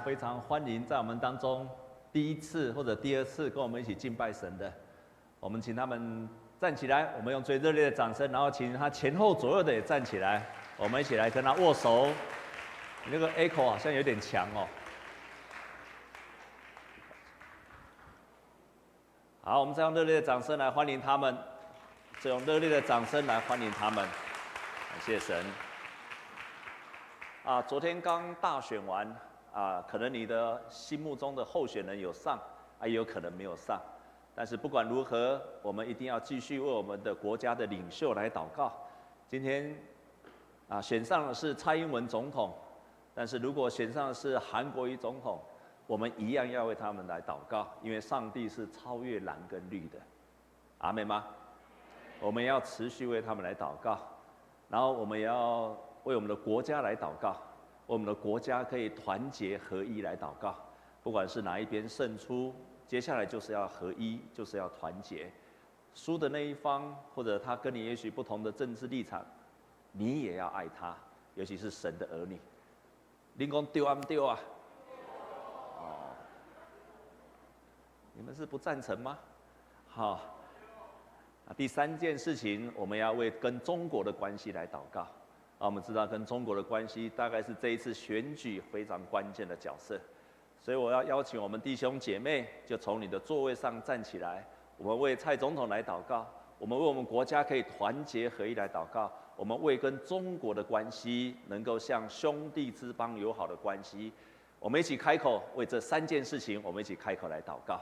非常欢迎在我们当中第一次或者第二次跟我们一起敬拜神的，我们请他们站起来，我们用最热烈的掌声，然后请他前后左右的也站起来，我们一起来跟他握手。你那个 echo 好像有点强哦。好，我们再用热烈的掌声来欢迎他们，再用热烈的掌声来欢迎他们，感谢神。啊，昨天刚大选完。啊，可能你的心目中的候选人有上，啊，也有可能没有上。但是不管如何，我们一定要继续为我们的国家的领袖来祷告。今天啊，选上的是蔡英文总统，但是如果选上的是韩国瑜总统，我们一样要为他们来祷告，因为上帝是超越蓝跟绿的。阿妹吗？我们要持续为他们来祷告，然后我们也要为我们的国家来祷告。我们的国家可以团结合一来祷告，不管是哪一边胜出，接下来就是要合一，就是要团结。输的那一方，或者他跟你也许不同的政治立场，你也要爱他，尤其是神的儿女。林公丢啊丢啊！哦，你们是不赞成吗？好，啊，第三件事情，我们要为跟中国的关系来祷告。啊，我们知道跟中国的关系大概是这一次选举非常关键的角色，所以我要邀请我们弟兄姐妹，就从你的座位上站起来，我们为蔡总统来祷告，我们为我们国家可以团结合一来祷告，我们为跟中国的关系能够像兄弟之邦友好的关系，我们一起开口为这三件事情，我们一起开口来祷告。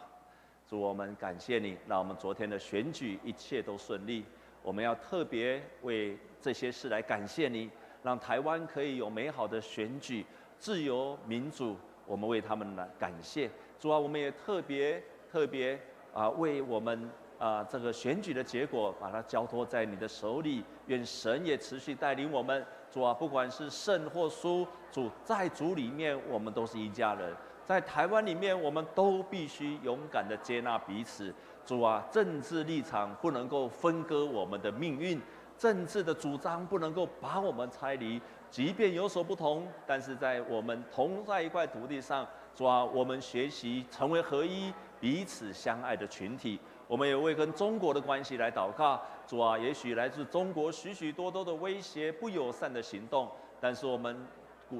主，我们感谢你，让我们昨天的选举一切都顺利。我们要特别为这些事来感谢你，让台湾可以有美好的选举、自由民主。我们为他们来感谢主啊！我们也特别特别啊，为我们啊这个选举的结果，把它交托在你的手里。愿神也持续带领我们。主啊，不管是胜或输，主在主里面，我们都是一家人。在台湾里面，我们都必须勇敢的接纳彼此。主啊，政治立场不能够分割我们的命运，政治的主张不能够把我们拆离。即便有所不同，但是在我们同在一块土地上，主啊，我们学习成为合一、彼此相爱的群体。我们也为跟中国的关系来祷告。主啊，也许来自中国许许多多的威胁、不友善的行动，但是我们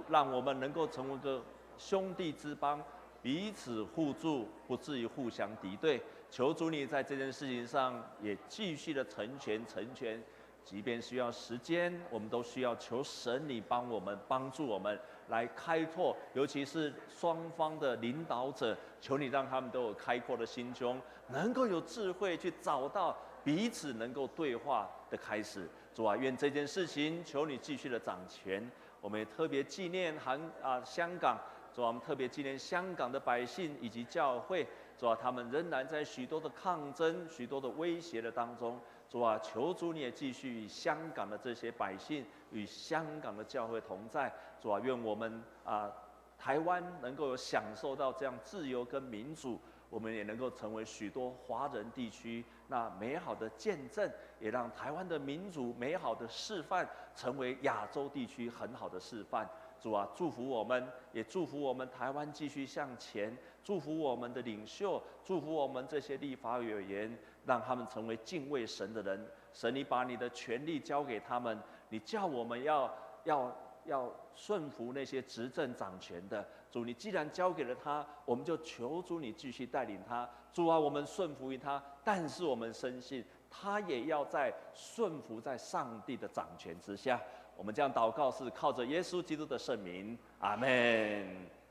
让我们能够成为个兄弟之邦，彼此互助，不至于互相敌对。求主你在这件事情上也继续的成全成全，即便需要时间，我们都需要求神你帮我们帮助我们来开拓，尤其是双方的领导者，求你让他们都有开阔的心胸，能够有智慧去找到彼此能够对话的开始。主啊，愿这件事情求你继续的掌权。我们也特别纪念韩啊香港，主啊，我们特别纪念香港的百姓以及教会。主啊，他们仍然在许多的抗争、许多的威胁的当中。主啊，求主你也继续与香港的这些百姓、与香港的教会同在。主啊，愿我们啊，台湾能够享受到这样自由跟民主，我们也能够成为许多华人地区那美好的见证，也让台湾的民主美好的示范，成为亚洲地区很好的示范。主啊，祝福我们，也祝福我们台湾继续向前，祝福我们的领袖，祝福我们这些立法委员，让他们成为敬畏神的人。神，你把你的权力交给他们，你叫我们要要要顺服那些执政掌权的。主，你既然交给了他，我们就求主你继续带领他。主啊，我们顺服于他，但是我们深信他也要在顺服在上帝的掌权之下。我们这样祷告是靠着耶稣基督的圣名，阿门。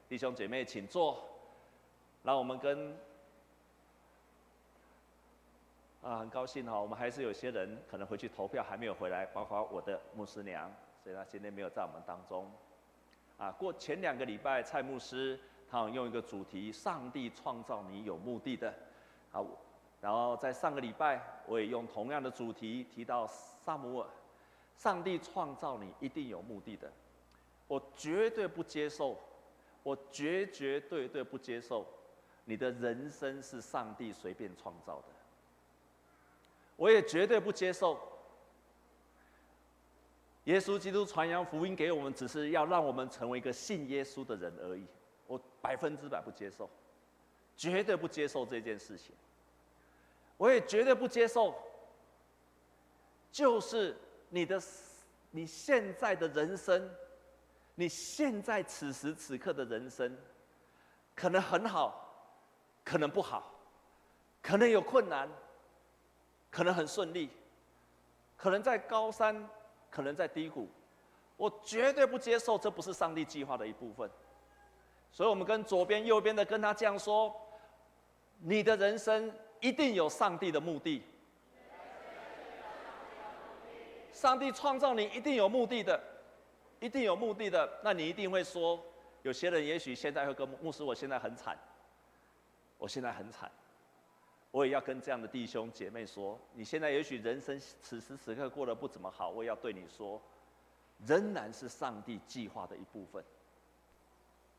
弟兄姐妹，请坐。让我们跟啊，很高兴哈，我们还是有些人可能回去投票还没有回来，包括我的牧师娘，所以她今天没有在我们当中。啊，过前两个礼拜，蔡牧师他用一个主题：上帝创造你有目的的。好，然后在上个礼拜，我也用同样的主题提到撒母耳。上帝创造你一定有目的的，我绝对不接受，我绝绝对对不接受，你的人生是上帝随便创造的。我也绝对不接受，耶稣基督传扬福音给我们，只是要让我们成为一个信耶稣的人而已。我百分之百不接受，绝对不接受这件事情。我也绝对不接受，就是你的你现在的人生，你现在此时此刻的人生，可能很好，可能不好，可能有困难，可能很顺利，可能在高山，可能在低谷。我绝对不接受，这不是上帝计划的一部分。所以，我们跟左边、右边的跟他这样说：你的人生一定有上帝的目的。上帝创造你一定有目的的，一定有目的的。那你一定会说，有些人也许现在会跟牧师，我现在很惨，我现在很惨。我也要跟这样的弟兄姐妹说，你现在也许人生此时此刻过得不怎么好，我也要对你说。仍然是上帝计划的一部分，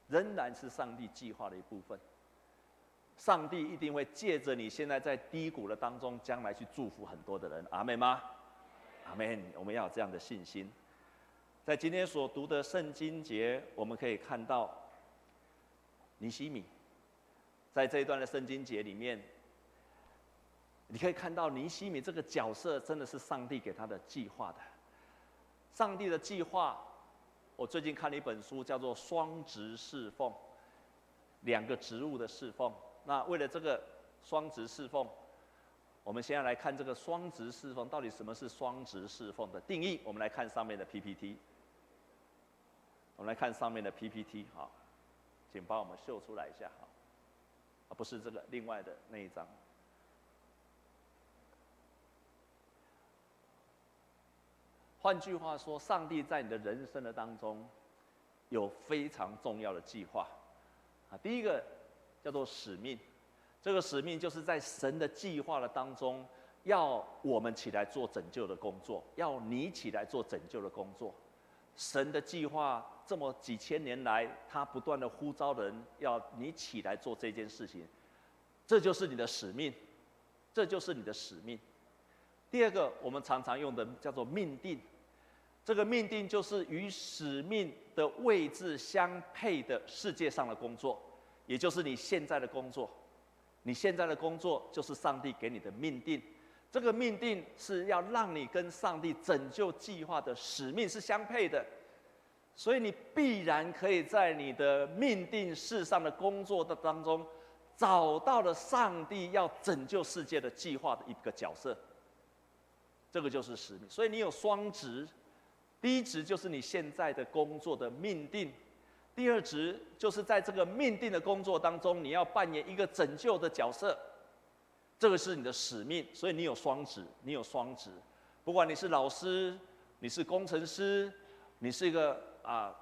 仍然是上帝计划的一部分。上帝一定会借着你现在在低谷的当中，将来去祝福很多的人。阿门吗？阿门。我们要有这样的信心。在今天所读的圣经节，我们可以看到尼西米，在这一段的圣经节里面，你可以看到尼西米这个角色真的是上帝给他的计划的。上帝的计划，我最近看了一本书，叫做《双职侍奉》，两个职务的侍奉。那为了这个双职侍奉，我们现在来看这个双职侍奉到底什么是双职侍奉的定义。我们来看上面的 PPT，我们来看上面的 PPT，好，请帮我们秀出来一下，好，啊，不是这个，另外的那一张。换句话说，上帝在你的人生的当中，有非常重要的计划，啊，第一个叫做使命，这个使命就是在神的计划的当中，要我们起来做拯救的工作，要你起来做拯救的工作。神的计划这么几千年来，他不断的呼召人，要你起来做这件事情，这就是你的使命，这就是你的使命。第二个，我们常常用的叫做命定，这个命定就是与使命的位置相配的世界上的工作，也就是你现在的工作。你现在的工作就是上帝给你的命定，这个命定是要让你跟上帝拯救计划的使命是相配的，所以你必然可以在你的命定世上的工作的当中，找到了上帝要拯救世界的计划的一个角色。这个就是使命，所以你有双职，第一职就是你现在的工作的命定，第二职就是在这个命定的工作当中，你要扮演一个拯救的角色，这个是你的使命，所以你有双职，你有双职，不管你是老师，你是工程师，你是一个啊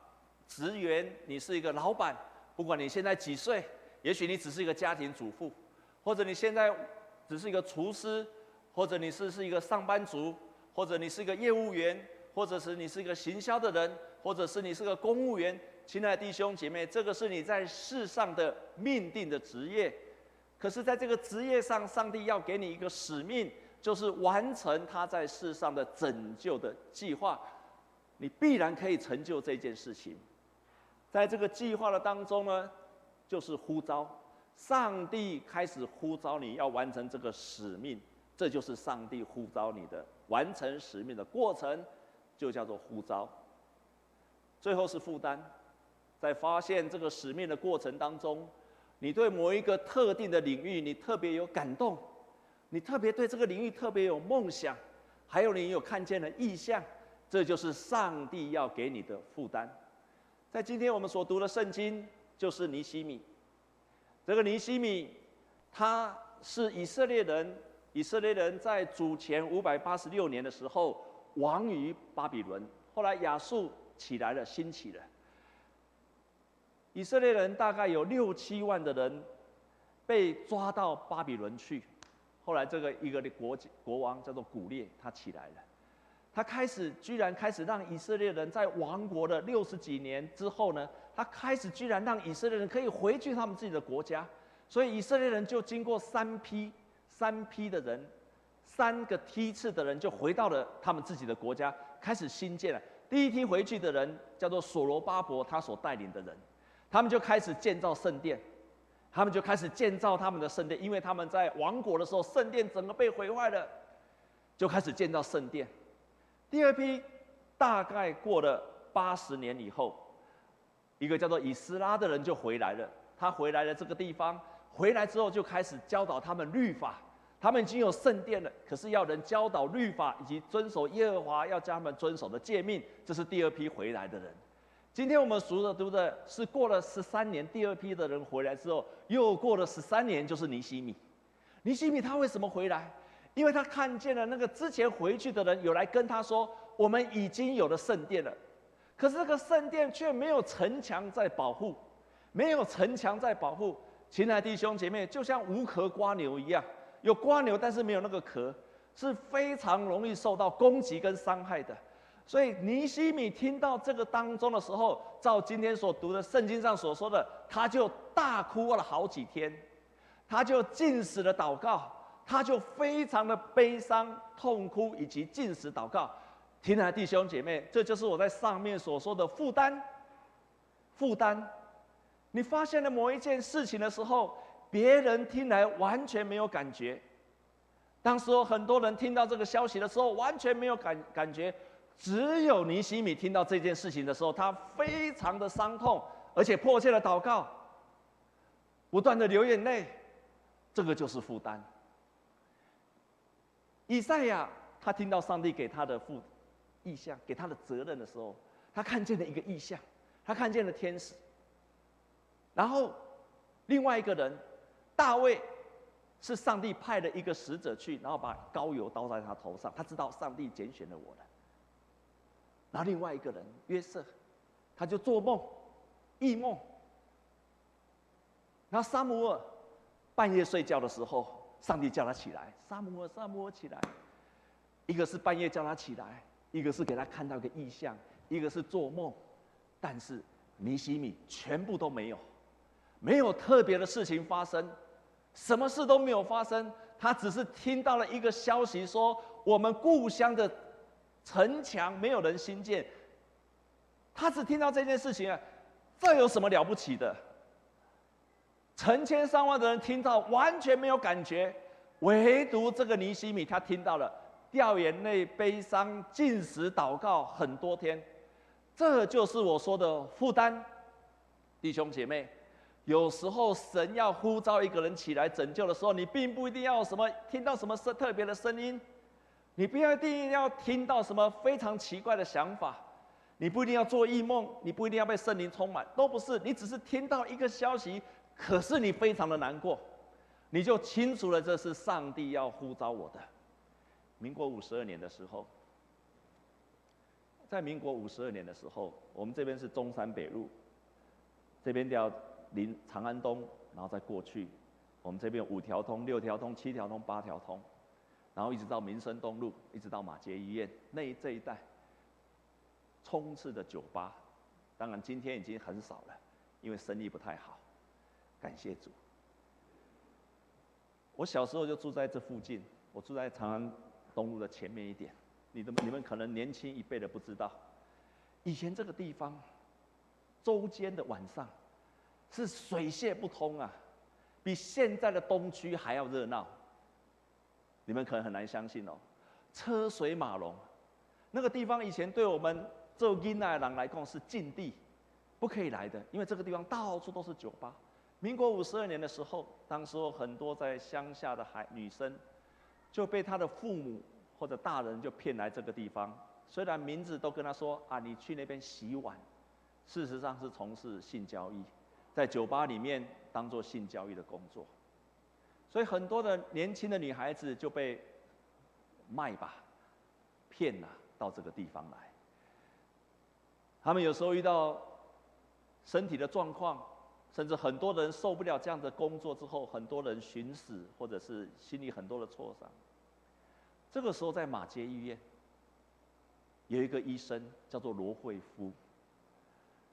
职员，你是一个老板，不管你现在几岁，也许你只是一个家庭主妇，或者你现在只是一个厨师。或者你是是一个上班族，或者你是一个业务员，或者是你是一个行销的人，或者是你是个公务员，亲爱的弟兄姐妹，这个是你在世上的命定的职业。可是，在这个职业上，上帝要给你一个使命，就是完成他在世上的拯救的计划。你必然可以成就这件事情。在这个计划的当中呢，就是呼召，上帝开始呼召你要完成这个使命。这就是上帝呼召你的完成使命的过程，就叫做呼召。最后是负担，在发现这个使命的过程当中，你对某一个特定的领域，你特别有感动，你特别对这个领域特别有梦想，还有你有看见的意向，这就是上帝要给你的负担。在今天我们所读的圣经，就是尼西米。这个尼西米，他是以色列人。以色列人在主前五百八十六年的时候亡于巴比伦，后来亚述起来了，兴起了。以色列人大概有六七万的人被抓到巴比伦去，后来这个一个的国国王叫做古列，他起来了，他开始居然开始让以色列人在亡国的六十几年之后呢，他开始居然让以色列人可以回去他们自己的国家，所以以色列人就经过三批。三批的人，三个梯次的人就回到了他们自己的国家，开始兴建了。第一批回去的人叫做所罗巴伯，他所带领的人，他们就开始建造圣殿，他们就开始建造他们的圣殿，因为他们在亡国的时候，圣殿整个被毁坏了，就开始建造圣殿。第二批大概过了八十年以后，一个叫做以斯拉的人就回来了。他回来了这个地方，回来之后就开始教导他们律法。他们已经有圣殿了，可是要人教导律法以及遵守耶和华要叫他们遵守的诫命，这是第二批回来的人。今天我们读的读的是过了十三年，第二批的人回来之后，又过了十三年，就是尼西米。尼西米他为什么回来？因为他看见了那个之前回去的人有来跟他说，我们已经有了圣殿了，可是这个圣殿却没有城墙在保护，没有城墙在保护。亲爱弟兄姐妹，就像无壳蜗牛一样。有蜗牛，但是没有那个壳，是非常容易受到攻击跟伤害的。所以尼西米听到这个当中的时候，照今天所读的圣经上所说的，他就大哭了好几天，他就禁食了祷告，他就非常的悲伤、痛哭以及禁食祷告。亲爱的弟兄姐妹，这就是我在上面所说的负担。负担，你发现了某一件事情的时候。别人听来完全没有感觉，当时很多人听到这个消息的时候，完全没有感感觉，只有尼西米听到这件事情的时候，他非常的伤痛，而且迫切的祷告，不断的流眼泪，这个就是负担。以赛亚他听到上帝给他的负意向，给他的责任的时候，他看见了一个异象，他看见了天使，然后另外一个人。大卫是上帝派的一个使者去，然后把膏油倒在他头上。他知道上帝拣选了我了。然后另外一个人约瑟，他就做梦，异梦。然后撒母耳半夜睡觉的时候，上帝叫他起来。撒母耳，撒母耳起来。一个是半夜叫他起来，一个是给他看到个异象，一个是做梦。但是尼西米全部都没有，没有特别的事情发生。什么事都没有发生，他只是听到了一个消息，说我们故乡的城墙没有人兴建。他只听到这件事情啊，这有什么了不起的？成千上万的人听到完全没有感觉，唯独这个尼西米他听到了，掉眼泪、悲伤、禁食、祷告很多天，这就是我说的负担，弟兄姐妹。有时候神要呼召一个人起来拯救的时候，你并不一定要什么听到什么声特别的声音，你不要一定要听到什么非常奇怪的想法，你不一定要做异梦，你不一定要被圣灵充满，都不是。你只是听到一个消息，可是你非常的难过，你就清楚了这是上帝要呼召我的。民国五十二年的时候，在民国五十二年的时候，我们这边是中山北路，这边叫。临长安东，然后再过去，我们这边五条通、六条通、七条通、八条通，然后一直到民生东路，一直到马街医院那一这一带，充斥的酒吧，当然今天已经很少了，因为生意不太好。感谢主。我小时候就住在这附近，我住在长安东路的前面一点。你的你们可能年轻一辈的不知道，以前这个地方，周间的晚上。是水泄不通啊，比现在的东区还要热闹。你们可能很难相信哦，车水马龙，那个地方以前对我们做囡仔的人来讲是禁地，不可以来的，因为这个地方到处都是酒吧。民国五十二年的时候，当时候很多在乡下的孩女生就被他的父母或者大人就骗来这个地方，虽然名字都跟他说啊，你去那边洗碗，事实上是从事性交易。在酒吧里面当做性交易的工作，所以很多的年轻的女孩子就被卖吧、骗了到这个地方来。他们有时候遇到身体的状况，甚至很多人受不了这样的工作之后，很多人寻死或者是心里很多的挫伤。这个时候在马街医院有一个医生叫做罗慧夫。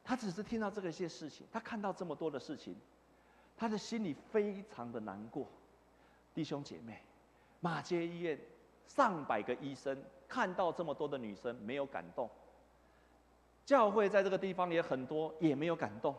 他只是听到这个一些事情，他看到这么多的事情，他的心里非常的难过。弟兄姐妹，马街医院上百个医生看到这么多的女生没有感动，教会在这个地方也很多也没有感动，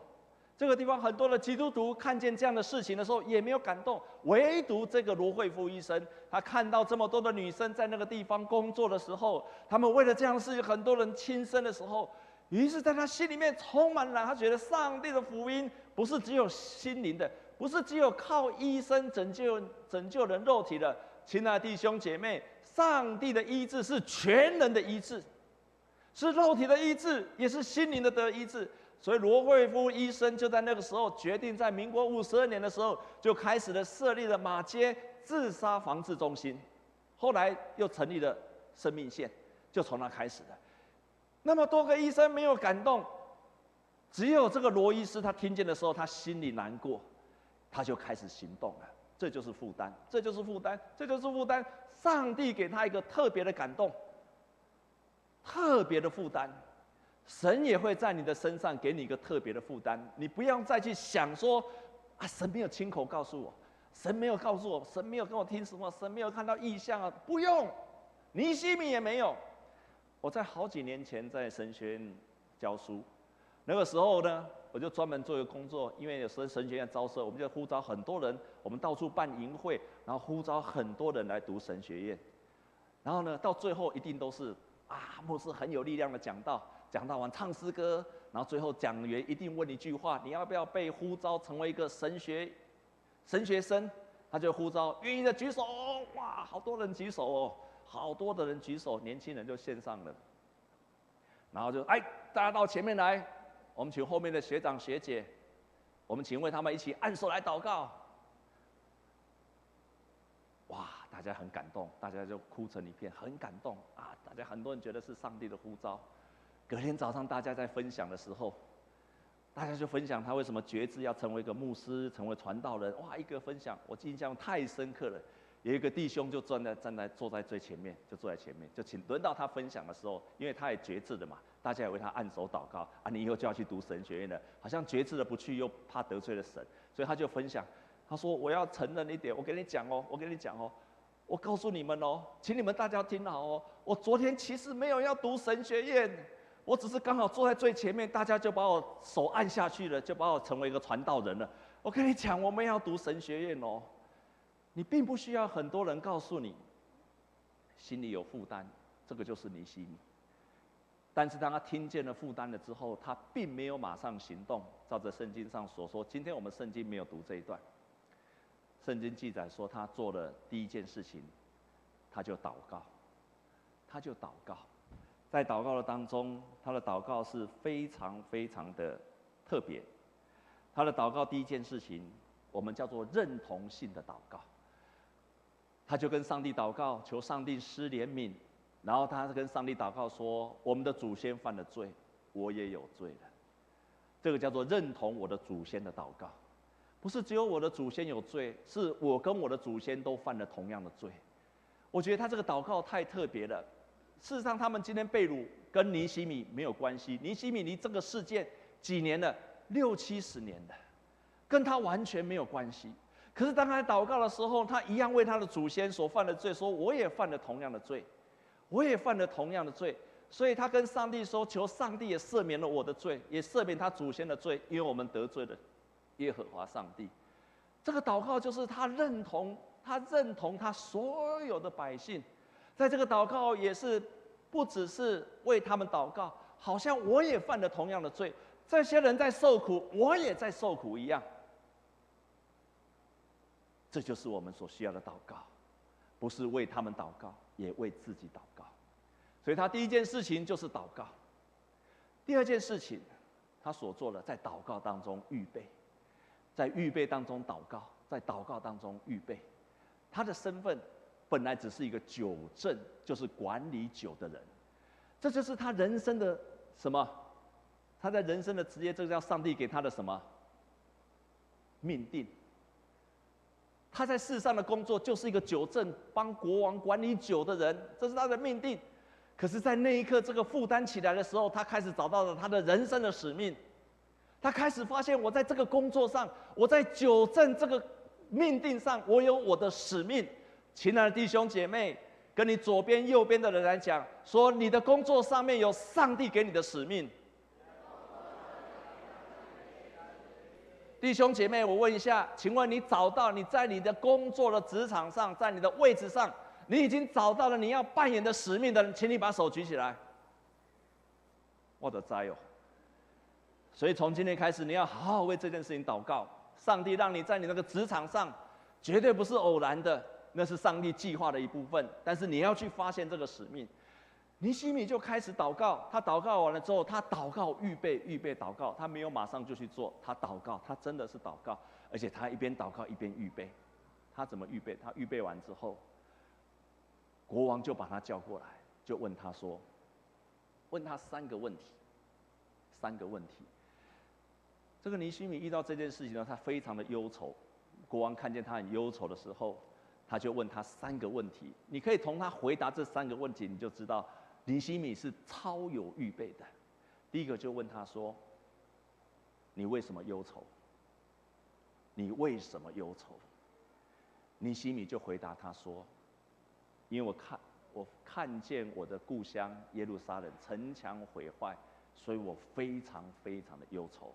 这个地方很多的基督徒看见这样的事情的时候，也没有感动。唯独这个罗惠夫医生，他看到这么多的女生在那个地方工作的时候，他们为了这样的事情，很多人轻生的时候，于是在他心里面充满了，他觉得上帝的福音不是只有心灵的，不是只有靠医生拯救拯救人肉体的。亲爱的弟兄姐妹，上帝的医治是全人的医治，是肉体的医治，也是心灵的得医治。所以罗惠夫医生就在那个时候决定，在民国五十二年的时候就开始了设立了马街自杀防治中心，后来又成立了生命线，就从那开始的。那么多个医生没有感动，只有这个罗医师他听见的时候，他心里难过，他就开始行动了。这就是负担，这就是负担，这就是负担。上帝给他一个特别的感动，特别的负担。神也会在你的身上给你一个特别的负担，你不要再去想说，啊，神没有亲口告诉我，神没有告诉我，神没有跟我听什么，神没有看到异象啊，不用，尼西米也没有。我在好几年前在神学院教书，那个时候呢，我就专门做一个工作，因为有时候神学院招生，我们就呼召很多人，我们到处办营会，然后呼召很多人来读神学院，然后呢，到最后一定都是啊，牧师很有力量的讲道。讲道完唱诗歌，然后最后讲员一定问一句话：你要不要被呼召成为一个神学神学生？他就呼召愿意的举手，哇，好多人举手哦，好多的人举手，年轻人就献上了。然后就哎，大家到前面来，我们请后面的学长学姐，我们请为他们一起按手来祷告。哇，大家很感动，大家就哭成一片，很感动啊！大家很多人觉得是上帝的呼召。隔天早上，大家在分享的时候，大家就分享他为什么决志要成为一个牧师，成为传道人。哇，一个分享，我印象太深刻了。有一个弟兄就站在站在坐在最前面，就坐在前面，就请轮到他分享的时候，因为他也觉志的嘛，大家也为他按手祷告啊。你以后就要去读神学院了，好像觉志的不去又怕得罪了神，所以他就分享，他说我要承认一点，我跟你讲哦，我跟你讲哦，我告诉你们哦，请你们大家听好哦，我昨天其实没有要读神学院。我只是刚好坐在最前面，大家就把我手按下去了，就把我成为一个传道人了。我跟你讲，我们要读神学院哦。你并不需要很多人告诉你，心里有负担，这个就是你心里。但是当他听见了负担了之后，他并没有马上行动。照着圣经上所说，今天我们圣经没有读这一段。圣经记载说，他做了第一件事情，他就祷告，他就祷告。在祷告的当中，他的祷告是非常非常的特别。他的祷告第一件事情，我们叫做认同性的祷告。他就跟上帝祷告，求上帝施怜悯，然后他跟上帝祷告说：“我们的祖先犯了罪，我也有罪了。”这个叫做认同我的祖先的祷告，不是只有我的祖先有罪，是我跟我的祖先都犯了同样的罪。我觉得他这个祷告太特别了。事实上，他们今天被掳跟尼西米没有关系。尼西米离这个事件几年了，六七十年了，跟他完全没有关系。可是当他祷告的时候，他一样为他的祖先所犯的罪说：“我也犯了同样的罪，我也犯了同样的罪。”所以他跟上帝说：“求上帝也赦免了我的罪，也赦免他祖先的罪，因为我们得罪了耶和华上帝。”这个祷告就是他认同，他认同他所有的百姓。在这个祷告也是，不只是为他们祷告，好像我也犯了同样的罪，这些人在受苦，我也在受苦一样。这就是我们所需要的祷告，不是为他们祷告，也为自己祷告。所以他第一件事情就是祷告，第二件事情，他所做的在祷告当中预备，在预备当中祷告，在祷告当中预备，他的身份。本来只是一个酒政，就是管理酒的人，这就是他人生的什么？他在人生的职业，这个叫上帝给他的什么命定？他在世上的工作就是一个酒政，帮国王管理酒的人，这是他的命定。可是，在那一刻，这个负担起来的时候，他开始找到了他的人生的使命。他开始发现，我在这个工作上，我在酒政这个命定上，我有我的使命。亲爱的弟兄姐妹，跟你左边、右边的人来讲，说你的工作上面有上帝给你的使命。弟兄姐妹，我问一下，请问你找到你在你的工作的职场上，在你的位置上，你已经找到了你要扮演的使命的人，请你把手举起来。我的灾哦！所以从今天开始，你要好好为这件事情祷告。上帝让你在你那个职场上，绝对不是偶然的，那是上帝计划的一部分。但是你要去发现这个使命。尼西米就开始祷告，他祷告完了之后，他祷告预备预备祷告，他没有马上就去做，他祷告，他真的是祷告，而且他一边祷告一边预备。他怎么预备？他预备完之后，国王就把他叫过来，就问他说：“问他三个问题，三个问题。”这个尼西米遇到这件事情呢，他非常的忧愁。国王看见他很忧愁的时候，他就问他三个问题。你可以从他回答这三个问题，你就知道。尼西米是超有预备的。第一个就问他说：“你为什么忧愁？你为什么忧愁？”尼西米就回答他说：“因为我看我看见我的故乡耶路撒冷城墙毁坏，所以我非常非常的忧愁。”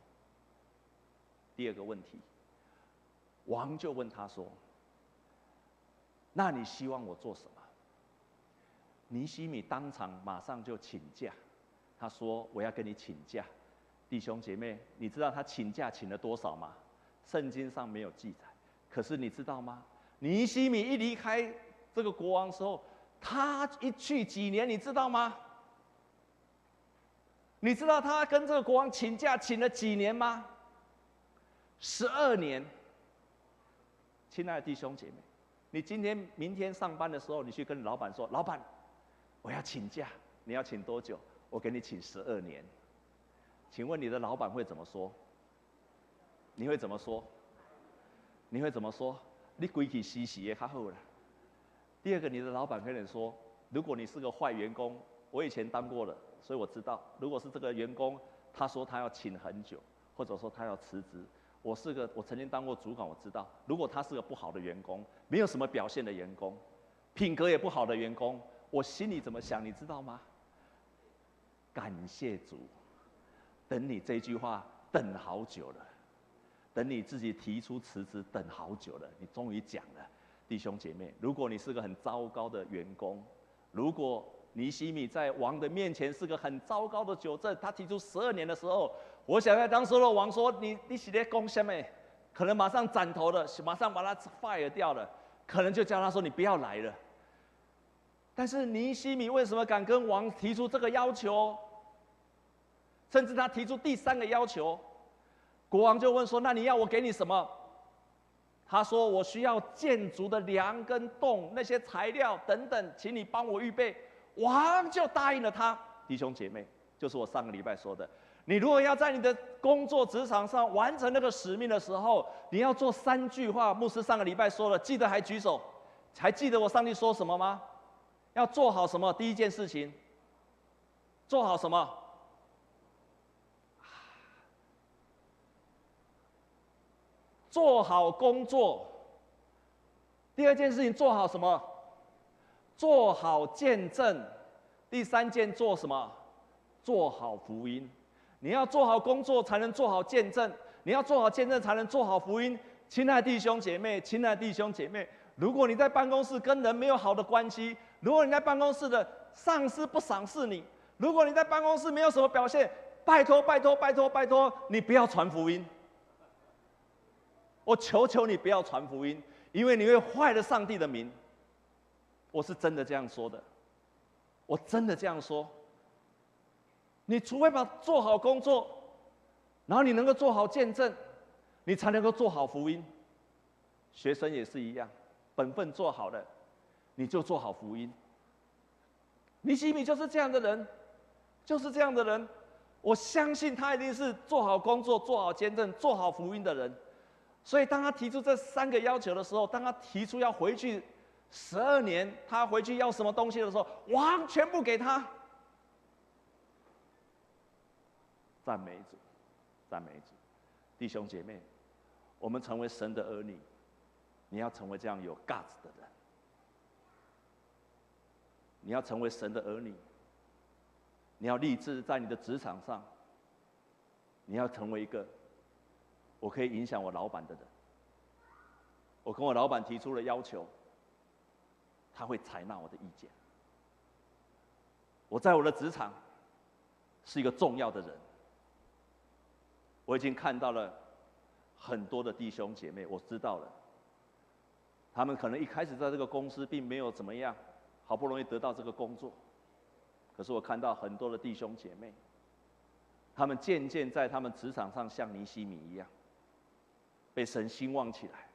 第二个问题，王就问他说：“那你希望我做什么？”尼西米当场马上就请假，他说：“我要跟你请假。”弟兄姐妹，你知道他请假请了多少吗？圣经上没有记载。可是你知道吗？尼西米一离开这个国王的时候，他一去几年，你知道吗？你知道他跟这个国王请假请了几年吗？十二年。亲爱的弟兄姐妹，你今天、明天上班的时候，你去跟老板说：“老板。”我要请假，你要请多久？我给你请十二年。请问你的老板会怎么说？你会怎么说？你会怎么说？你鬼气兮兮也卡好了。第二个，你的老板跟你说，如果你是个坏员工，我以前当过了，所以我知道，如果是这个员工，他说他要请很久，或者说他要辞职，我是个我曾经当过主管，我知道，如果他是个不好的员工，没有什么表现的员工，品格也不好的员工。我心里怎么想，你知道吗？感谢主，等你这句话等好久了，等你自己提出辞职等好久了，你终于讲了，弟兄姐妹，如果你是个很糟糕的员工，如果尼西米在王的面前是个很糟糕的酒政，他提出十二年的时候，我想在当时的王说，你你是在讲什么？可能马上斩头了，马上把他 fire 掉了，可能就叫他说你不要来了。但是尼西米为什么敢跟王提出这个要求？甚至他提出第三个要求，国王就问说：“那你要我给你什么？”他说：“我需要建筑的梁跟洞，那些材料等等，请你帮我预备。”王就答应了他。弟兄姐妹，就是我上个礼拜说的，你如果要在你的工作职场上完成那个使命的时候，你要做三句话。牧师上个礼拜说了，记得还举手，还记得我上帝说什么吗？要做好什么？第一件事情，做好什么？做好工作。第二件事情，做好什么？做好见证。第三件做什么？做好福音。你要做好工作，才能做好见证；你要做好见证，才能做好福音。亲爱弟兄姐妹，亲爱弟兄姐妹，如果你在办公室跟人没有好的关系，如果你在办公室的上司不赏识你，如果你在办公室没有什么表现，拜托拜托拜托拜托，你不要传福音。我求求你不要传福音，因为你会坏了上帝的名。我是真的这样说的，我真的这样说。你除非把做好工作，然后你能够做好见证，你才能够做好福音。学生也是一样，本分做好了。你就做好福音。尼西米就是这样的人，就是这样的人。我相信他一定是做好工作、做好见证、做好福音的人。所以，当他提出这三个要求的时候，当他提出要回去十二年，他回去要什么东西的时候，王全部给他。赞美主，赞美主，弟兄姐妹，我们成为神的儿女，你要成为这样有 guts 的人。你要成为神的儿女，你要立志在你的职场上，你要成为一个我可以影响我老板的人。我跟我老板提出了要求，他会采纳我的意见。我在我的职场是一个重要的人。我已经看到了很多的弟兄姐妹，我知道了，他们可能一开始在这个公司并没有怎么样，好不容易得到这个工作，可是我看到很多的弟兄姐妹，他们渐渐在他们职场上像尼西米一样，被神兴旺起来，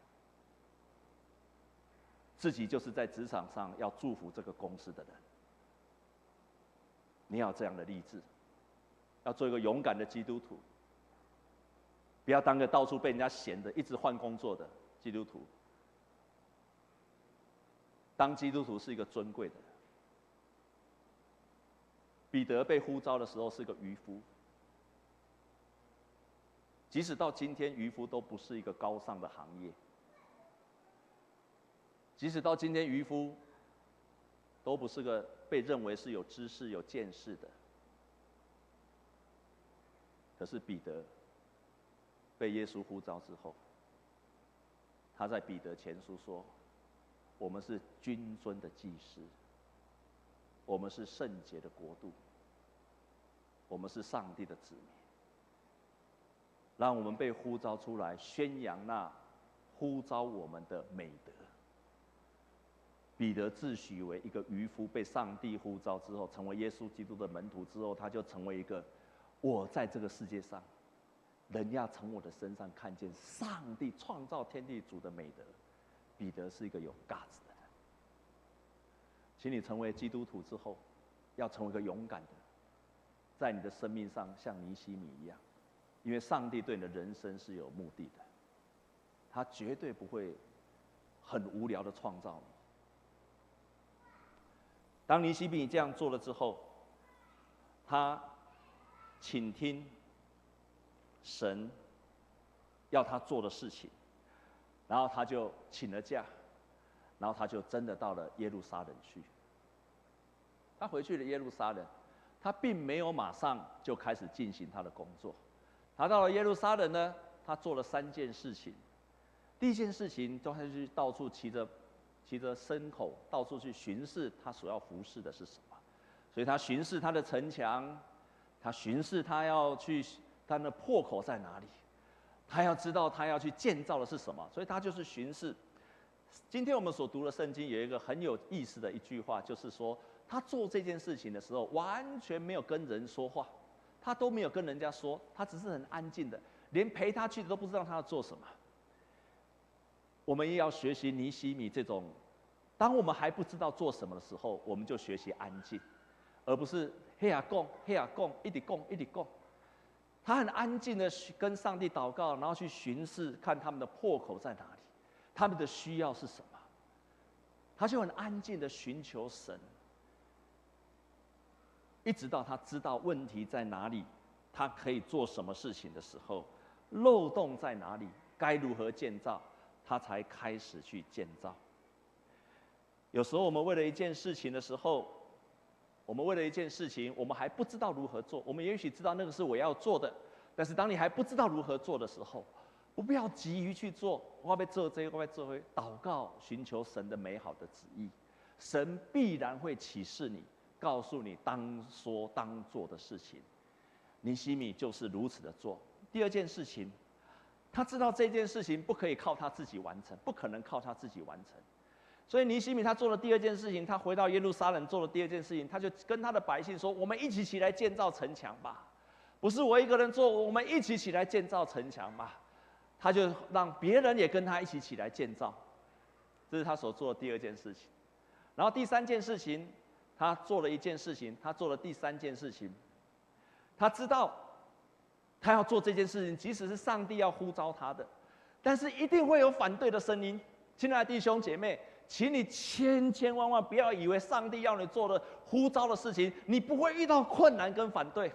自己就是在职场上要祝福这个公司的人。你要这样的励志，要做一个勇敢的基督徒，不要当个到处被人家嫌的、一直换工作的基督徒。当基督徒是一个尊贵的。彼得被呼召的时候是个渔夫，即使到今天，渔夫都不是一个高尚的行业。即使到今天，渔夫都不是个。被认为是有知识、有见识的，可是彼得被耶稣呼召之后，他在彼得前书说：“我们是君尊的祭司，我们是圣洁的国度，我们是上帝的子民。”让我们被呼召出来，宣扬那呼召我们的美德。彼得自诩为一个渔夫，被上帝呼召之后，成为耶稣基督的门徒之后，他就成为一个我在这个世界上，人要从我的身上看见上帝创造天地主的美德。彼得是一个有 guts 的人，请你成为基督徒之后，要成为一个勇敢的人，在你的生命上像尼西米一样，因为上帝对你的人生是有目的的，他绝对不会很无聊的创造你。当尼西米这样做了之后，他倾听神要他做的事情，然后他就请了假，然后他就真的到了耶路撒冷去。他回去了耶路撒冷，他并没有马上就开始进行他的工作。他到了耶路撒冷呢，他做了三件事情。第一件事情，就他去到处骑着。骑着牲口到处去巡视，他所要服侍的是什么？所以他巡视他的城墙，他巡视他要去他的破口在哪里，他要知道他要去建造的是什么，所以他就是巡视。今天我们所读的圣经有一个很有意思的一句话，就是说他做这件事情的时候完全没有跟人说话，他都没有跟人家说，他只是很安静的，连陪他去的都不知道他要做什么。我们也要学习尼西米这种，当我们还不知道做什么的时候，我们就学习安静，而不是嘿呀供嘿呀供一直供一直供。他很安静的跟上帝祷告，然后去巡视看他们的破口在哪里，他们的需要是什么。他就很安静的寻求神，一直到他知道问题在哪里，他可以做什么事情的时候，漏洞在哪里，该如何建造。他才开始去建造。有时候我们为了一件事情的时候，我们为了一件事情，我们还不知道如何做。我们也许知道那个是我要做的，但是当你还不知道如何做的时候，我不要急于去做。我要做这个，我要做那，祷告，寻求神的美好的旨意，神必然会启示你，告诉你当说当做的事情。尼西米就是如此的做。第二件事情。他知道这件事情不可以靠他自己完成，不可能靠他自己完成，所以尼西米他做了第二件事情，他回到耶路撒冷做了第二件事情，他就跟他的百姓说：“我们一起起来建造城墙吧，不是我一个人做，我们一起起来建造城墙吧。”他就让别人也跟他一起起来建造，这是他所做的第二件事情。然后第三件事情，他做了一件事情，他做了第三件事情，他知道。他要做这件事情，即使是上帝要呼召他的，但是一定会有反对的声音。亲爱的弟兄姐妹，请你千千万万不要以为上帝要你做的呼召的事情，你不会遇到困难跟反对。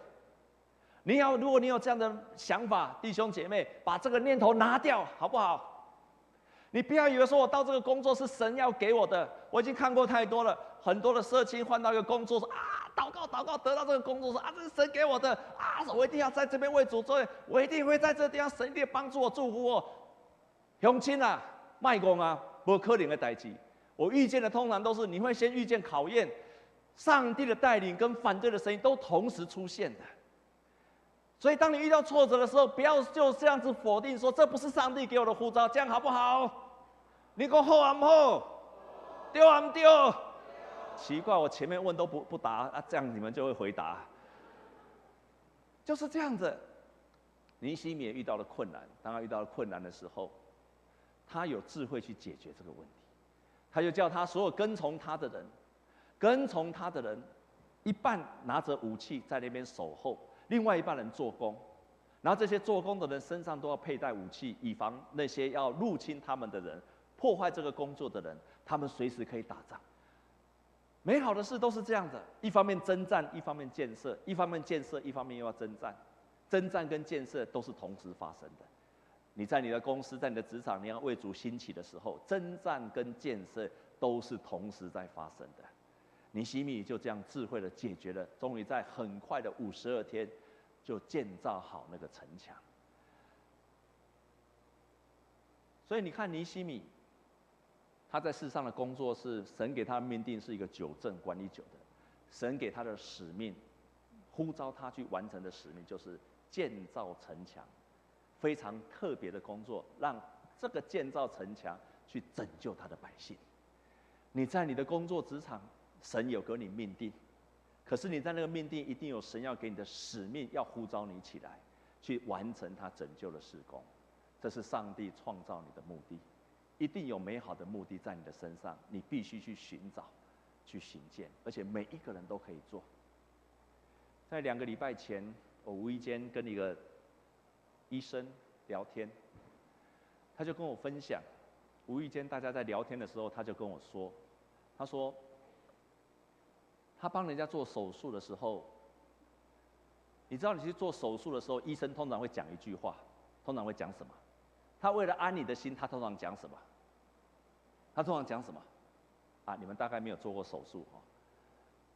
你要，如果你有这样的想法，弟兄姐妹，把这个念头拿掉，好不好？你不要以为说我到这个工作是神要给我的，我已经看过太多了，很多的社青换到一个工作说啊。祷告祷告得到这个工作说啊，这是神给我的啊，我一定要在这边为主做，我一定会在这地方，神一定帮助我祝福我。乡亲啊，卖工啊，不可能的代志。我遇见的通常都是你会先遇见考验，上帝的带领跟反对的声音都同时出现的。所以当你遇到挫折的时候，不要就这样子否定说，这不是上帝给我的护照，这样好不好？你说好啊不好？丢啊丢？奇怪，我前面问都不不答啊，这样你们就会回答。就是这样子。尼西米也遇到了困难，当他遇到了困难的时候，他有智慧去解决这个问题。他就叫他所有跟从他的人，跟从他的人，一半拿着武器在那边守候，另外一半人做工。然后这些做工的人身上都要佩戴武器，以防那些要入侵他们的人。破坏这个工作的人，他们随时可以打仗。美好的事都是这样的：一方面征战，一方面建设；一方面建设，一方面又要征战。征战跟建设都是同时发生的。你在你的公司，在你的职场，你要为主兴起的时候，征战跟建设都是同时在发生的。尼西米就这样智慧的解决了，终于在很快的五十二天，就建造好那个城墙。所以你看尼西米。他在世上的工作是神给他命定，是一个酒政管理酒的。神给他的使命，呼召他去完成的使命就是建造城墙，非常特别的工作，让这个建造城墙去拯救他的百姓。你在你的工作职场，神有给你命定，可是你在那个命定一定有神要给你的使命，要呼召你起来，去完成他拯救的施工。这是上帝创造你的目的。一定有美好的目的在你的身上，你必须去寻找，去行见，而且每一个人都可以做。在两个礼拜前，我无意间跟一个医生聊天，他就跟我分享，无意间大家在聊天的时候，他就跟我说，他说，他帮人家做手术的时候，你知道你去做手术的时候，医生通常会讲一句话，通常会讲什么？他为了安你的心，他通常讲什么？他通常讲什么？啊，你们大概没有做过手术哦。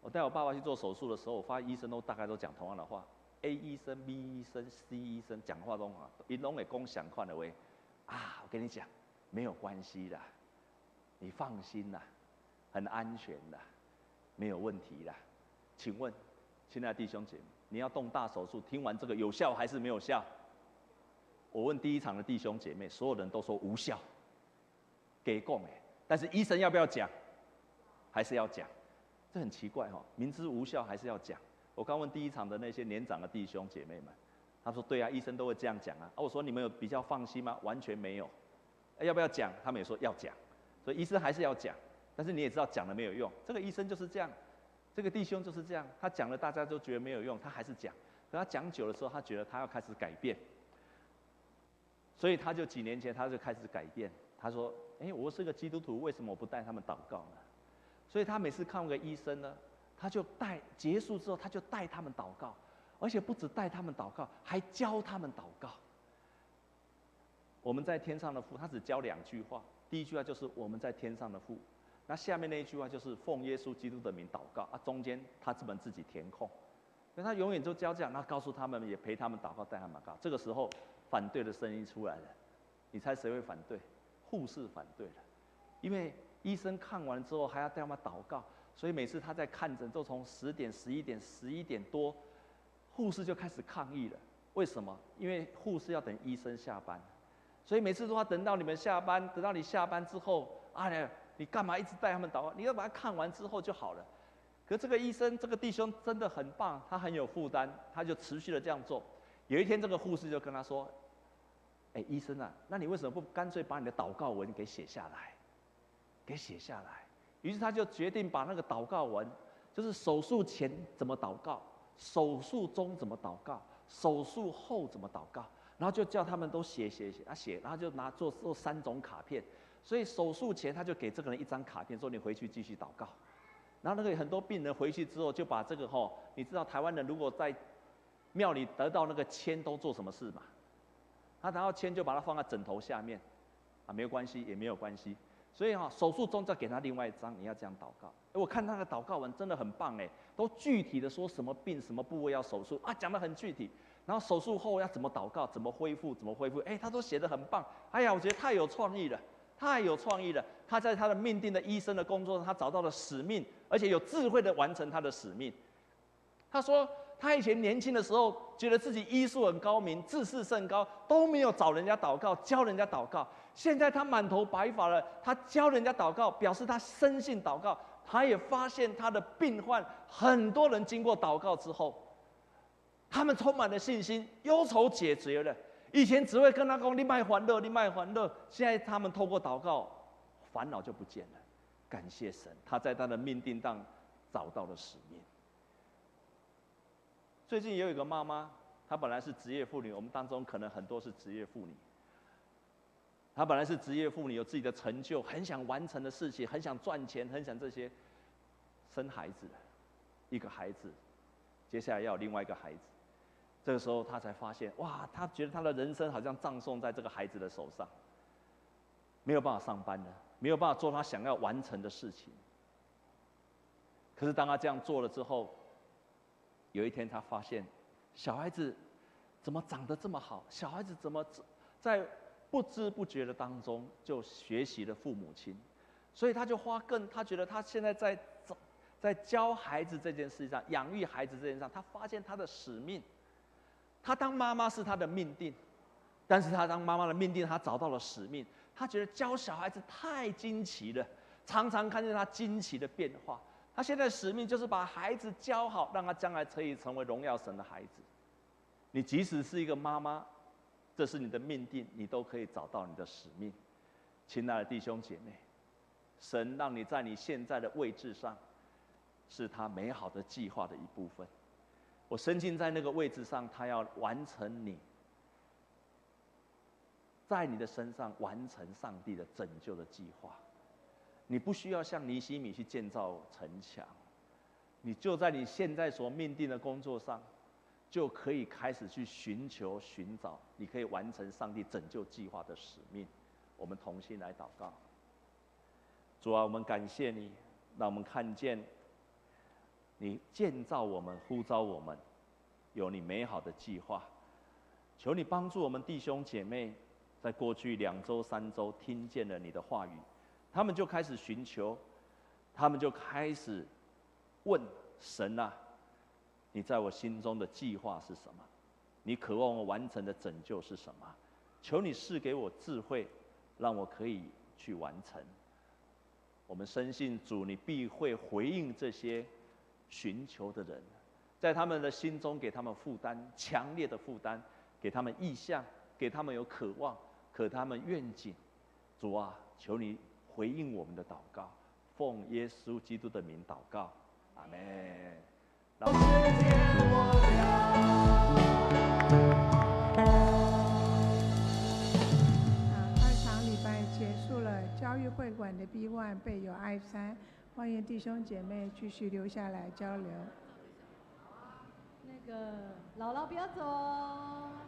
我带我爸爸去做手术的时候，我发现医生都大概都讲同样的话。A 医生、B 医生、C 医生讲话都啊，一拢会共享款的喂。啊，我跟你讲，没有关系的，你放心啦，很安全的，没有问题的。请问，亲爱的弟兄姐妹，你要动大手术，听完这个有效还是没有效？我问第一场的弟兄姐妹，所有人都说无效，给过没？但是医生要不要讲？还是要讲？这很奇怪哈，明知无效还是要讲。我刚问第一场的那些年长的弟兄姐妹们，他说：“对啊，医生都会这样讲啊。”啊，我说：“你们有比较放心吗？”完全没有。要不要讲？他们也说要讲。所以医生还是要讲。但是你也知道讲了没有用。这个医生就是这样，这个弟兄就是这样。他讲了，大家都觉得没有用，他还是讲。可他讲久的时候，他觉得他要开始改变。所以他就几年前他就开始改变。他说。哎，我是个基督徒，为什么我不带他们祷告呢？所以他每次看个医生呢，他就带结束之后，他就带他们祷告，而且不止带他们祷告，还教他们祷告。我们在天上的父，他只教两句话，第一句话就是我们在天上的父，那下面那一句话就是奉耶稣基督的名祷告啊，中间他这本自己填空，所以他永远都教这样，那告诉他们也陪他们祷告，带他们祷告。这个时候反对的声音出来了，你猜谁会反对？护士反对了，因为医生看完之后还要带他们祷告，所以每次他在看诊，都从十点、十一点、十一点多，护士就开始抗议了。为什么？因为护士要等医生下班，所以每次都要等到你们下班，等到你下班之后，哎，你干嘛一直带他们祷告？你要把他看完之后就好了。可这个医生，这个弟兄真的很棒，他很有负担，他就持续的这样做。有一天，这个护士就跟他说。哎，医生啊，那你为什么不干脆把你的祷告文给写下来，给写下来？于是他就决定把那个祷告文，就是手术前怎么祷告，手术中怎么祷告，手术后怎么祷告，然后就叫他们都写写写，他写，然后就拿做做三种卡片。所以手术前他就给这个人一张卡片，说你回去继续祷告。然后那个很多病人回去之后就把这个吼，你知道台湾人如果在庙里得到那个签都做什么事吗？他拿到签就把它放在枕头下面，啊，没有关系，也没有关系。所以哈，手术中再给他另外一张，你要这样祷告。我看他的祷告文真的很棒哎，都具体的说什么病、什么部位要手术啊，讲得很具体。然后手术后要怎么祷告、怎么恢复、怎么恢复，哎，他都写得很棒。哎呀，我觉得太有创意了，太有创意了。他在他的命定的医生的工作上，他找到了使命，而且有智慧的完成他的使命。他说。他以前年轻的时候，觉得自己医术很高明，自视甚高，都没有找人家祷告，教人家祷告。现在他满头白发了，他教人家祷告，表示他深信祷告。他也发现他的病患，很多人经过祷告之后，他们充满了信心，忧愁解决了。以前只会跟他讲“你卖欢乐，你卖欢乐”，现在他们透过祷告，烦恼就不见了。感谢神，他在他的命定当找到了使命。最近也有一个妈妈，她本来是职业妇女，我们当中可能很多是职业妇女。她本来是职业妇女，有自己的成就，很想完成的事情，很想赚钱，很想这些，生孩子，一个孩子，接下来要有另外一个孩子，这个时候她才发现，哇，她觉得她的人生好像葬送在这个孩子的手上，没有办法上班了，没有办法做她想要完成的事情。可是当她这样做了之后，有一天，他发现小孩子怎么长得这么好？小孩子怎么在不知不觉的当中就学习了父母亲？所以他就花更，他觉得他现在在在教孩子这件事上，养育孩子这件事上，他发现他的使命。他当妈妈是他的命定，但是他当妈妈的命定，他找到了使命。他觉得教小孩子太惊奇了，常常看见他惊奇的变化。他现在使命就是把孩子教好，让他将来可以成为荣耀神的孩子。你即使是一个妈妈，这是你的命定，你都可以找到你的使命。亲爱的弟兄姐妹，神让你在你现在的位置上，是他美好的计划的一部分。我深信在那个位置上，他要完成你，在你的身上完成上帝的拯救的计划。你不需要像尼西米去建造城墙，你就在你现在所命定的工作上，就可以开始去寻求、寻找，你可以完成上帝拯救计划的使命。我们同心来祷告。主啊，我们感谢你，让我们看见你建造我们、呼召我们，有你美好的计划。求你帮助我们弟兄姐妹，在过去两周、三周听见了你的话语。他们就开始寻求，他们就开始问神啊，你在我心中的计划是什么？你渴望我完成的拯救是什么？求你赐给我智慧，让我可以去完成。我们深信主，你必会回应这些寻求的人，在他们的心中给他们负担，强烈的负担，给他们意向，给他们有渴望，可他们愿景。主啊，求你。回应我们的祷告，奉耶稣基督的名祷告，阿门。好，二场礼拜结束了，教育会馆的 B One 备有 I 三欢迎弟兄姐妹继续留下来交流。那个姥姥不要走。